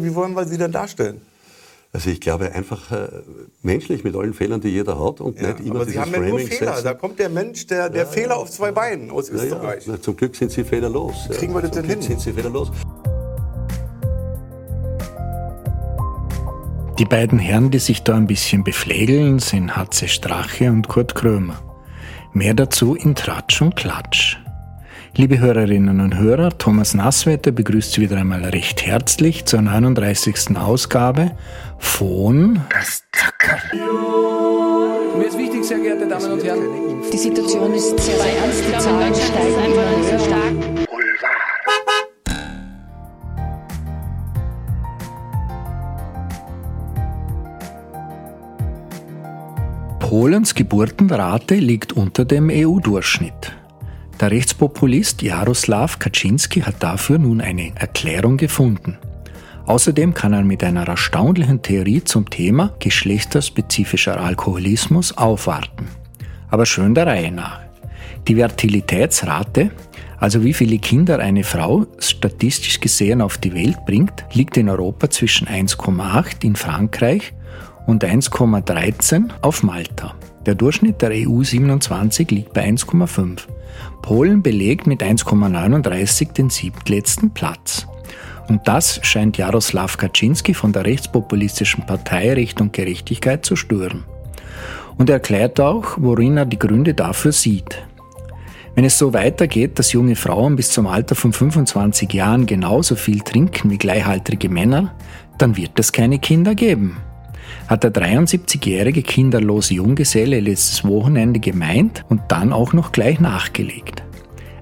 Wie wollen wir sie denn darstellen? Also ich glaube einfach äh, menschlich mit allen Fehlern, die jeder hat und ja, nicht immer aber Sie haben ja nur Fehler. Setzen. Da kommt der Mensch, der, der ja, Fehler auf zwei Beinen aus Österreich. Ja, zum Glück sind Sie fehlerlos. Kriegen wir das zum denn Glück hin? sind Sie fehlerlos. Die beiden Herren, die sich da ein bisschen beflegeln, sind Hatze Strache und Kurt Krömer. Mehr dazu in Tratsch und Klatsch. Liebe Hörerinnen und Hörer, Thomas Nasswetter begrüßt Sie wieder einmal recht herzlich zur 39. Ausgabe von Das Zackerl. Mir ist wichtig, sehr geehrte Damen und Herren, die Situation ist sehr, sehr ernst, die Zahlen steigen immer sehr stark. Polens Geburtenrate liegt unter dem EU-Durchschnitt. Der Rechtspopulist Jaroslaw Kaczynski hat dafür nun eine Erklärung gefunden. Außerdem kann er mit einer erstaunlichen Theorie zum Thema geschlechterspezifischer Alkoholismus aufwarten. Aber schön der Reihe nach. Die Fertilitätsrate, also wie viele Kinder eine Frau statistisch gesehen auf die Welt bringt, liegt in Europa zwischen 1,8 in Frankreich und 1,13 auf Malta. Der Durchschnitt der EU 27 liegt bei 1,5. Polen belegt mit 1,39 den siebtletzten Platz. Und das scheint Jaroslaw Kaczynski von der rechtspopulistischen Partei Recht und Gerechtigkeit zu stören. Und er erklärt auch, worin er die Gründe dafür sieht. Wenn es so weitergeht, dass junge Frauen bis zum Alter von 25 Jahren genauso viel trinken wie gleichaltrige Männer, dann wird es keine Kinder geben hat der 73-jährige kinderlose Junggeselle letztes Wochenende gemeint und dann auch noch gleich nachgelegt.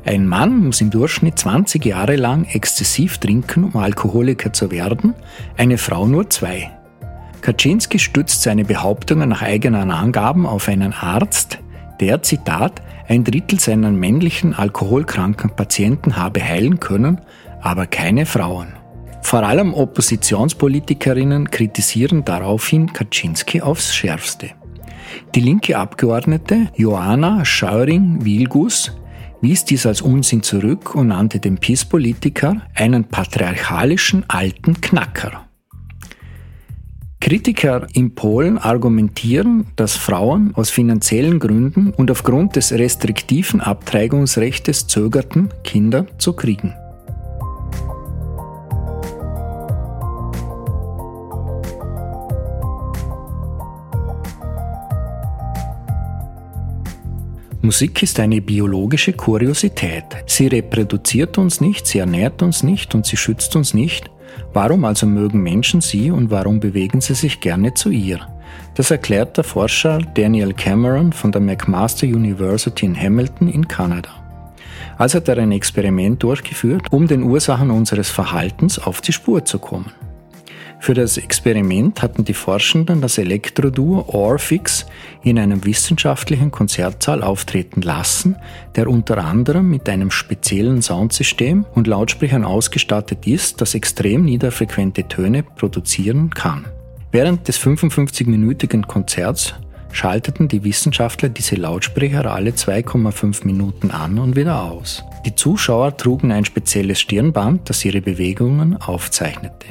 Ein Mann muss im Durchschnitt 20 Jahre lang exzessiv trinken, um Alkoholiker zu werden, eine Frau nur zwei. Kaczynski stützt seine Behauptungen nach eigenen Angaben auf einen Arzt, der, Zitat, ein Drittel seiner männlichen alkoholkranken Patienten habe heilen können, aber keine Frauen. Vor allem Oppositionspolitikerinnen kritisieren daraufhin Kaczynski aufs Schärfste. Die linke Abgeordnete Joanna Schauring-Wilgus wies dies als Unsinn zurück und nannte den PiS-Politiker einen patriarchalischen alten Knacker. Kritiker in Polen argumentieren, dass Frauen aus finanziellen Gründen und aufgrund des restriktiven Abtreibungsrechts zögerten, Kinder zu kriegen. Musik ist eine biologische Kuriosität. Sie reproduziert uns nicht, sie ernährt uns nicht und sie schützt uns nicht. Warum also mögen Menschen sie und warum bewegen sie sich gerne zu ihr? Das erklärt der Forscher Daniel Cameron von der McMaster University in Hamilton in Kanada. Also hat er ein Experiment durchgeführt, um den Ursachen unseres Verhaltens auf die Spur zu kommen. Für das Experiment hatten die Forschenden das Elektroduo Orfix in einem wissenschaftlichen Konzertsaal auftreten lassen, der unter anderem mit einem speziellen Soundsystem und Lautsprechern ausgestattet ist, das extrem niederfrequente Töne produzieren kann. Während des 55-minütigen Konzerts schalteten die Wissenschaftler diese Lautsprecher alle 2,5 Minuten an und wieder aus. Die Zuschauer trugen ein spezielles Stirnband, das ihre Bewegungen aufzeichnete.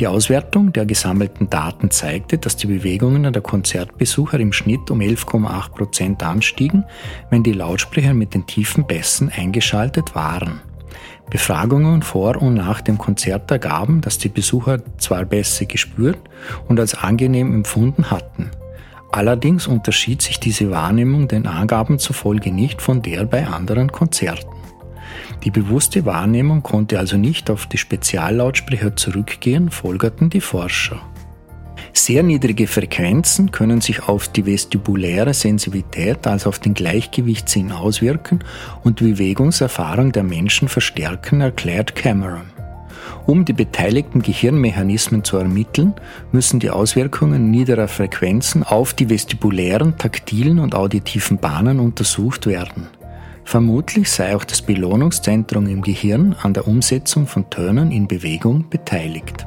Die Auswertung der gesammelten Daten zeigte, dass die Bewegungen der Konzertbesucher im Schnitt um 11,8 Prozent anstiegen, wenn die Lautsprecher mit den tiefen Bässen eingeschaltet waren. Befragungen vor und nach dem Konzert ergaben, dass die Besucher zwar Bässe gespürt und als angenehm empfunden hatten. Allerdings unterschied sich diese Wahrnehmung den Angaben zufolge nicht von der bei anderen Konzerten. Die bewusste Wahrnehmung konnte also nicht auf die Speziallautsprecher zurückgehen, folgerten die Forscher. Sehr niedrige Frequenzen können sich auf die vestibuläre Sensibilität, also auf den Gleichgewichtssinn auswirken und die Bewegungserfahrung der Menschen verstärken, erklärt Cameron. Um die beteiligten Gehirnmechanismen zu ermitteln, müssen die Auswirkungen niederer Frequenzen auf die vestibulären, taktilen und auditiven Bahnen untersucht werden. Vermutlich sei auch das Belohnungszentrum im Gehirn an der Umsetzung von Tönen in Bewegung beteiligt.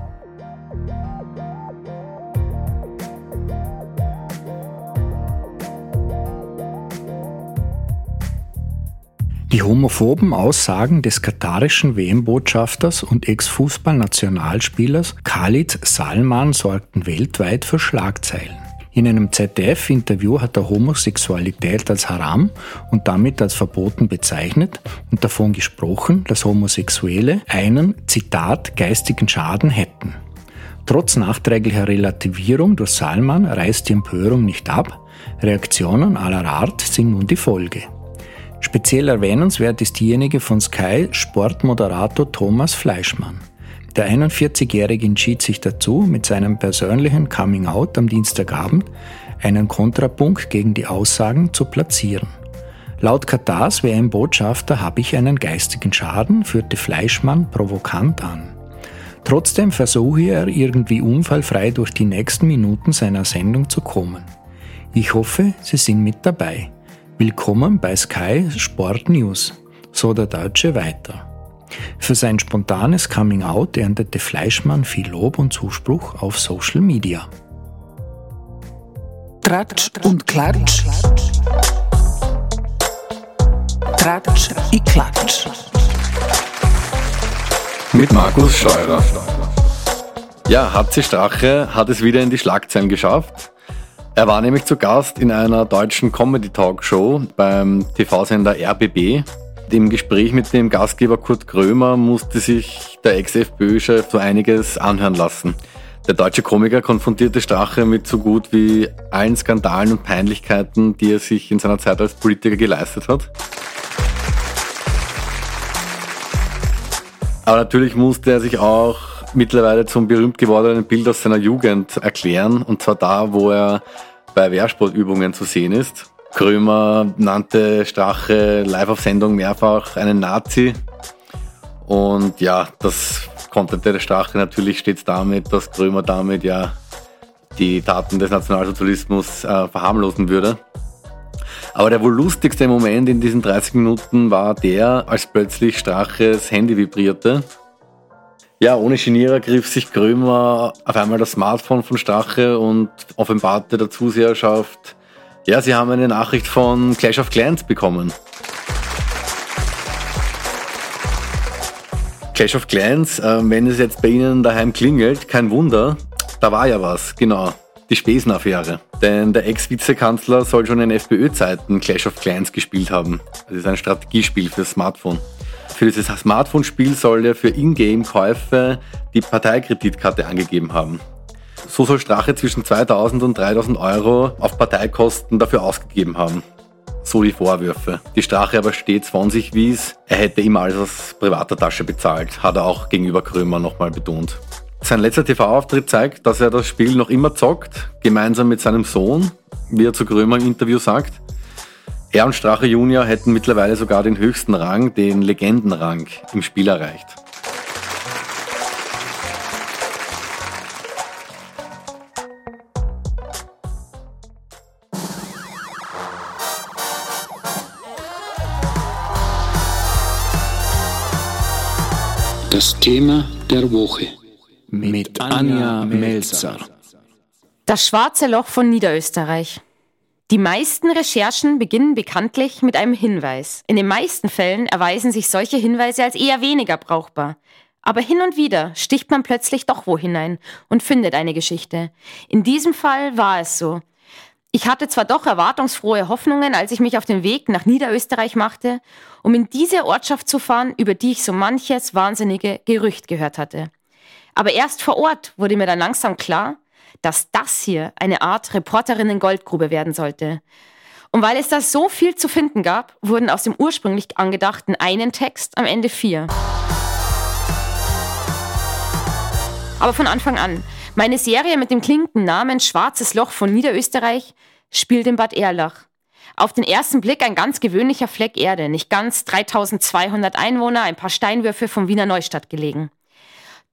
Die homophoben Aussagen des katarischen WM-Botschafters und Ex-Fußballnationalspielers Khalid Salman sorgten weltweit für Schlagzeilen. In einem ZDF-Interview hat er Homosexualität als Haram und damit als verboten bezeichnet und davon gesprochen, dass Homosexuelle einen, Zitat, geistigen Schaden hätten. Trotz nachträglicher Relativierung durch Salman reißt die Empörung nicht ab. Reaktionen aller Art sind nun die Folge. Speziell erwähnenswert ist diejenige von Sky Sportmoderator Thomas Fleischmann. Der 41-Jährige entschied sich dazu, mit seinem persönlichen Coming-out am Dienstagabend einen Kontrapunkt gegen die Aussagen zu platzieren. Laut Katars WM-Botschafter habe ich einen geistigen Schaden, führte Fleischmann provokant an. Trotzdem versuche er irgendwie unfallfrei durch die nächsten Minuten seiner Sendung zu kommen. Ich hoffe, Sie sind mit dabei. Willkommen bei Sky Sport News, so der Deutsche weiter. Für sein spontanes Coming Out erntete Fleischmann viel Lob und Zuspruch auf Social Media. Tratsch und Klatsch. Tratsch und Klatsch. Mit Markus Scheurer. Ja, HC Strache hat es wieder in die Schlagzeilen geschafft. Er war nämlich zu Gast in einer deutschen Comedy-Talkshow beim TV-Sender RBB. Im Gespräch mit dem Gastgeber Kurt Krömer musste sich der Ex-FPÖ-Chef so einiges anhören lassen. Der deutsche Komiker konfrontierte Strache mit so gut wie allen Skandalen und Peinlichkeiten, die er sich in seiner Zeit als Politiker geleistet hat. Aber natürlich musste er sich auch mittlerweile zum berühmt gewordenen Bild aus seiner Jugend erklären, und zwar da, wo er bei Wehrsportübungen zu sehen ist. Krömer nannte Strache live auf Sendung mehrfach einen Nazi. Und ja, das konterte der Strache natürlich stets damit, dass Krömer damit ja die Taten des Nationalsozialismus äh, verharmlosen würde. Aber der wohl lustigste Moment in diesen 30 Minuten war der, als plötzlich Straches Handy vibrierte ja, ohne Genierer griff sich Krömer auf einmal das Smartphone von Strache und offenbarte der Zuseherschaft, ja, sie haben eine Nachricht von Clash of Clans bekommen. Clash of Clans, äh, wenn es jetzt bei Ihnen daheim klingelt, kein Wunder, da war ja was, genau, die Spesenaffäre. Denn der Ex-Vizekanzler soll schon in FPÖ-Zeiten Clash of Clans gespielt haben. Das ist ein Strategiespiel fürs Smartphone. Für dieses Smartphone-Spiel soll er für Ingame-Käufe die Parteikreditkarte angegeben haben. So soll Strache zwischen 2000 und 3000 Euro auf Parteikosten dafür ausgegeben haben. So die Vorwürfe. Die Strache aber stets von sich wies, er hätte ihm alles aus privater Tasche bezahlt, hat er auch gegenüber Krömer nochmal betont. Sein letzter TV-Auftritt zeigt, dass er das Spiel noch immer zockt, gemeinsam mit seinem Sohn, wie er zu Krömer im Interview sagt. Er und Strache Junior hätten mittlerweile sogar den höchsten Rang, den Legendenrang, im Spiel erreicht. Das Thema der Woche mit Anja Melzer. Das schwarze Loch von Niederösterreich. Die meisten Recherchen beginnen bekanntlich mit einem Hinweis. In den meisten Fällen erweisen sich solche Hinweise als eher weniger brauchbar. Aber hin und wieder sticht man plötzlich doch wo hinein und findet eine Geschichte. In diesem Fall war es so. Ich hatte zwar doch erwartungsfrohe Hoffnungen, als ich mich auf den Weg nach Niederösterreich machte, um in diese Ortschaft zu fahren, über die ich so manches wahnsinnige Gerücht gehört hatte. Aber erst vor Ort wurde mir dann langsam klar, dass das hier eine Art Reporterinnen-Goldgrube werden sollte. Und weil es da so viel zu finden gab, wurden aus dem ursprünglich angedachten einen Text am Ende vier. Aber von Anfang an. Meine Serie mit dem klingenden Namen Schwarzes Loch von Niederösterreich spielt in Bad Erlach. Auf den ersten Blick ein ganz gewöhnlicher Fleck Erde, nicht ganz 3200 Einwohner, ein paar Steinwürfe von Wiener Neustadt gelegen.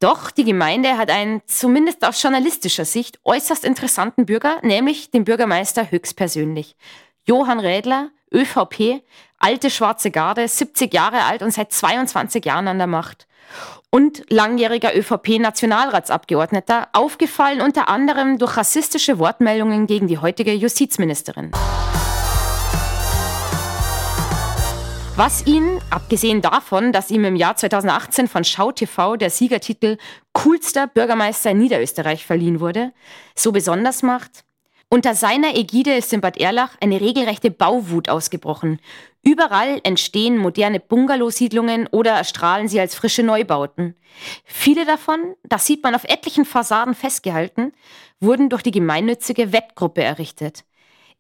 Doch die Gemeinde hat einen, zumindest aus journalistischer Sicht, äußerst interessanten Bürger, nämlich den Bürgermeister höchstpersönlich. Johann Rädler, ÖVP, alte schwarze Garde, 70 Jahre alt und seit 22 Jahren an der Macht. Und langjähriger ÖVP-Nationalratsabgeordneter, aufgefallen unter anderem durch rassistische Wortmeldungen gegen die heutige Justizministerin. Was ihn, abgesehen davon, dass ihm im Jahr 2018 von Schau TV der Siegertitel Coolster Bürgermeister in Niederösterreich verliehen wurde, so besonders macht, unter seiner Ägide ist in Bad Erlach eine regelrechte Bauwut ausgebrochen. Überall entstehen moderne Bungalow-Siedlungen oder erstrahlen sie als frische Neubauten. Viele davon, das sieht man auf etlichen Fassaden festgehalten, wurden durch die gemeinnützige Wettgruppe errichtet.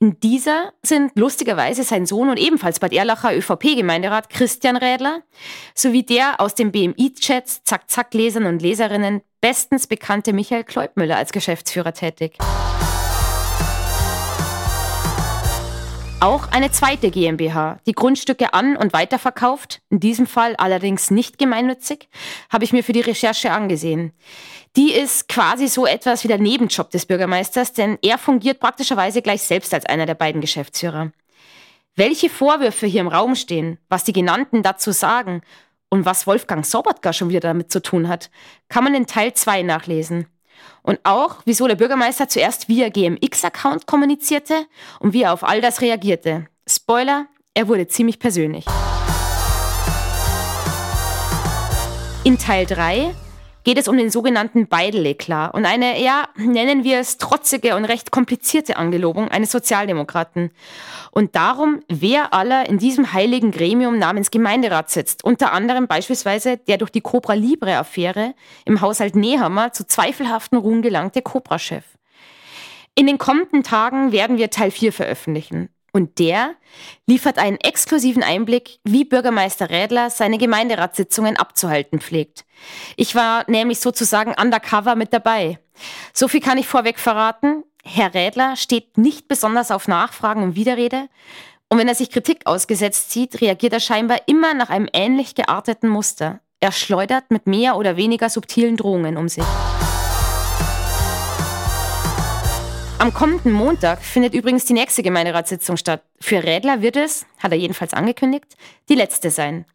In dieser sind lustigerweise sein Sohn und ebenfalls Bad Erlacher ÖVP-Gemeinderat Christian Rädler sowie der aus den BMI-Chats Zack-Zack-Lesern und Leserinnen bestens bekannte Michael Kleubmüller als Geschäftsführer tätig. Auch eine zweite GmbH, die Grundstücke an- und weiterverkauft, in diesem Fall allerdings nicht gemeinnützig, habe ich mir für die Recherche angesehen. Die ist quasi so etwas wie der Nebenjob des Bürgermeisters, denn er fungiert praktischerweise gleich selbst als einer der beiden Geschäftsführer. Welche Vorwürfe hier im Raum stehen, was die genannten dazu sagen und was Wolfgang Sobotka schon wieder damit zu tun hat, kann man in Teil 2 nachlesen. Und auch, wieso der Bürgermeister zuerst via GMX-Account kommunizierte und wie er auf all das reagierte. Spoiler, er wurde ziemlich persönlich. In Teil 3 geht es um den sogenannten Beidel-Eklat und eine, ja, nennen wir es trotzige und recht komplizierte Angelobung eines Sozialdemokraten. Und darum, wer aller in diesem heiligen Gremium namens Gemeinderat sitzt. Unter anderem beispielsweise der durch die Cobra Libre-Affäre im Haushalt Nehammer zu zweifelhaften Ruhen gelangte Cobra-Chef. In den kommenden Tagen werden wir Teil 4 veröffentlichen. Und der liefert einen exklusiven Einblick, wie Bürgermeister Rädler seine Gemeinderatssitzungen abzuhalten pflegt. Ich war nämlich sozusagen undercover mit dabei. So viel kann ich vorweg verraten. Herr Rädler steht nicht besonders auf Nachfragen und Widerrede. Und wenn er sich Kritik ausgesetzt sieht, reagiert er scheinbar immer nach einem ähnlich gearteten Muster. Er schleudert mit mehr oder weniger subtilen Drohungen um sich. Am kommenden Montag findet übrigens die nächste Gemeinderatssitzung statt. Für Rädler wird es, hat er jedenfalls angekündigt, die letzte sein.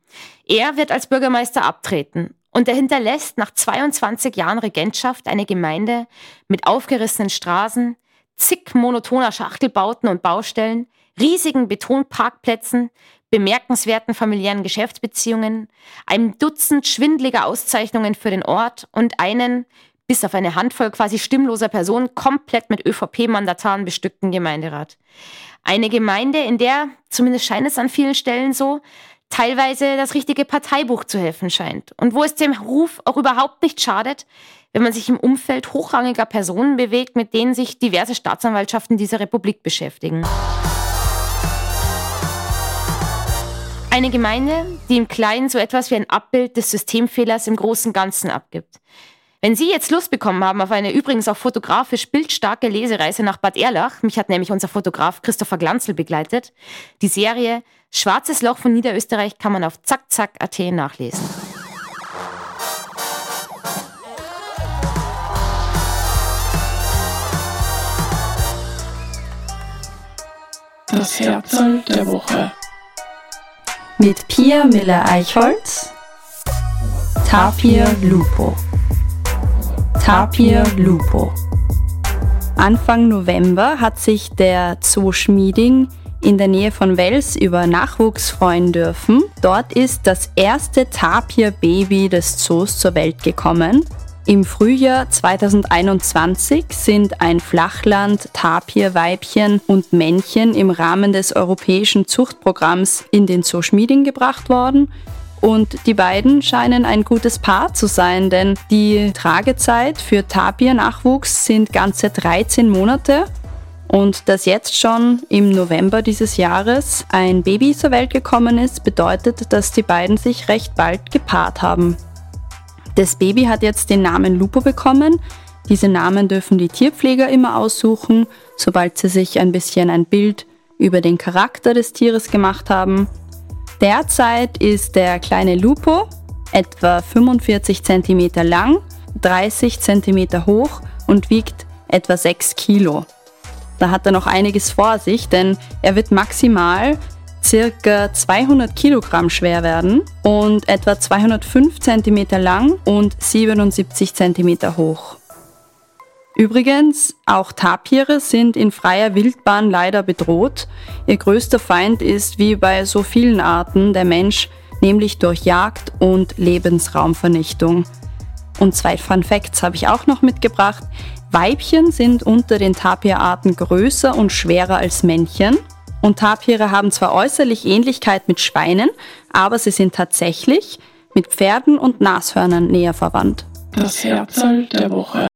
Er wird als Bürgermeister abtreten und er hinterlässt nach 22 Jahren Regentschaft eine Gemeinde mit aufgerissenen Straßen, zig monotoner Schachtelbauten und Baustellen, riesigen Betonparkplätzen, bemerkenswerten familiären Geschäftsbeziehungen, einem Dutzend schwindliger Auszeichnungen für den Ort und einen, bis auf eine Handvoll quasi stimmloser Personen komplett mit ÖVP-Mandataren bestückten Gemeinderat. Eine Gemeinde, in der, zumindest scheint es an vielen Stellen so, teilweise das richtige Parteibuch zu helfen scheint und wo es dem Ruf auch überhaupt nicht schadet, wenn man sich im Umfeld hochrangiger Personen bewegt, mit denen sich diverse Staatsanwaltschaften dieser Republik beschäftigen. Eine Gemeinde, die im Kleinen so etwas wie ein Abbild des Systemfehlers im großen Ganzen abgibt. Wenn Sie jetzt Lust bekommen haben auf eine übrigens auch fotografisch bildstarke Lesereise nach Bad Erlach, mich hat nämlich unser Fotograf Christopher Glanzel begleitet, die Serie Schwarzes Loch von Niederösterreich kann man auf zackzack.at nachlesen. Das Herzl der Woche. Mit Pia Miller-Eichholz, Tapir Lupo. Tapir Lupo. Anfang November hat sich der Zoo Schmieding in der Nähe von Wels über Nachwuchs freuen dürfen. Dort ist das erste Tapir-Baby des Zoos zur Welt gekommen. Im Frühjahr 2021 sind ein Flachland, Tapirweibchen und Männchen im Rahmen des europäischen Zuchtprogramms in den Zoo Schmieding gebracht worden und die beiden scheinen ein gutes Paar zu sein, denn die Tragezeit für Tapir-Nachwuchs sind ganze 13 Monate. Und dass jetzt schon im November dieses Jahres ein Baby zur Welt gekommen ist, bedeutet, dass die beiden sich recht bald gepaart haben. Das Baby hat jetzt den Namen Lupo bekommen. Diese Namen dürfen die Tierpfleger immer aussuchen, sobald sie sich ein bisschen ein Bild über den Charakter des Tieres gemacht haben. Derzeit ist der kleine Lupo etwa 45 cm lang, 30 cm hoch und wiegt etwa 6 Kilo. Da hat er noch einiges vor sich, denn er wird maximal circa 200 Kilogramm schwer werden und etwa 205 cm lang und 77 cm hoch. Übrigens, auch Tapire sind in freier Wildbahn leider bedroht. Ihr größter Feind ist wie bei so vielen Arten der Mensch, nämlich durch Jagd und Lebensraumvernichtung. Und zwei Fun Facts habe ich auch noch mitgebracht. Weibchen sind unter den Tapirarten größer und schwerer als Männchen. Und Tapire haben zwar äußerlich Ähnlichkeit mit Schweinen, aber sie sind tatsächlich mit Pferden und Nashörnern näher verwandt. Das Herzl der Woche.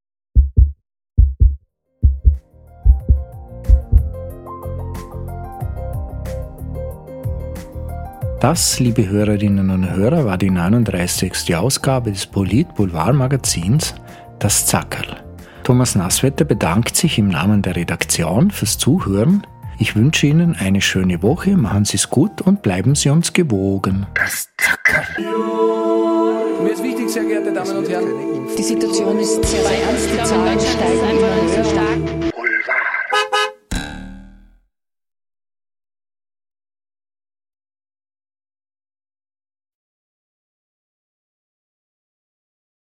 Das, liebe Hörerinnen und Hörer, war die 39. Ausgabe des Polit-Boulevard-Magazins Das Zackerl. Thomas Nasswetter bedankt sich im Namen der Redaktion fürs Zuhören. Ich wünsche Ihnen eine schöne Woche, machen Sie es gut und bleiben Sie uns gewogen. Das Zackerl. Mir ist wichtig, sehr geehrte Damen und Herren. Die Situation ist sehr, sehr ernst. Die Zahlen steigen immer höher.